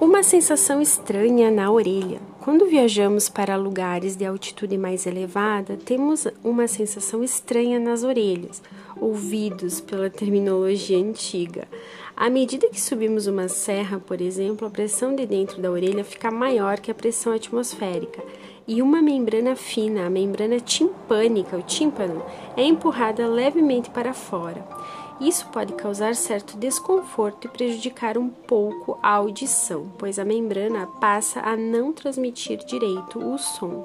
Uma sensação estranha na orelha. Quando viajamos para lugares de altitude mais elevada, temos uma sensação estranha nas orelhas, ouvidos pela terminologia antiga. À medida que subimos uma serra, por exemplo, a pressão de dentro da orelha fica maior que a pressão atmosférica e uma membrana fina, a membrana timpânica, o tímpano, é empurrada levemente para fora. Isso pode causar certo desconforto e prejudicar um pouco a audição, pois a membrana passa a não transmitir direito o som.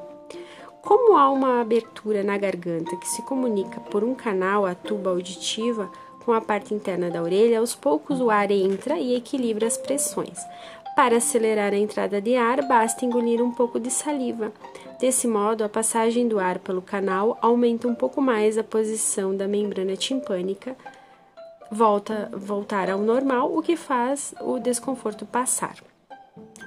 Como há uma abertura na garganta que se comunica por um canal à tuba auditiva com a parte interna da orelha, aos poucos o ar entra e equilibra as pressões. Para acelerar a entrada de ar, basta engolir um pouco de saliva. Desse modo, a passagem do ar pelo canal aumenta um pouco mais a posição da membrana timpânica volta voltar ao normal, o que faz o desconforto passar.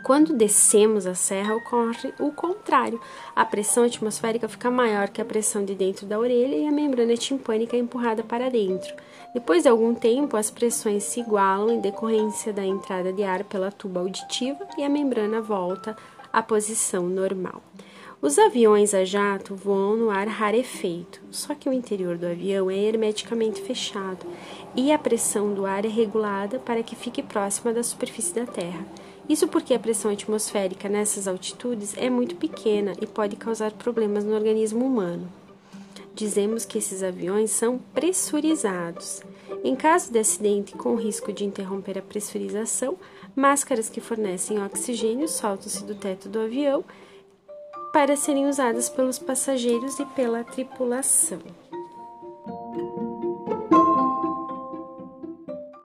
Quando descemos a serra, ocorre o contrário. A pressão atmosférica fica maior que a pressão de dentro da orelha e a membrana timpânica é empurrada para dentro. Depois de algum tempo, as pressões se igualam em decorrência da entrada de ar pela tuba auditiva e a membrana volta à posição normal. Os aviões a jato voam no ar rarefeito, só que o interior do avião é hermeticamente fechado e a pressão do ar é regulada para que fique próxima da superfície da Terra. Isso porque a pressão atmosférica nessas altitudes é muito pequena e pode causar problemas no organismo humano. Dizemos que esses aviões são pressurizados. Em caso de acidente com risco de interromper a pressurização, máscaras que fornecem oxigênio soltam-se do teto do avião para serem usadas pelos passageiros e pela tripulação.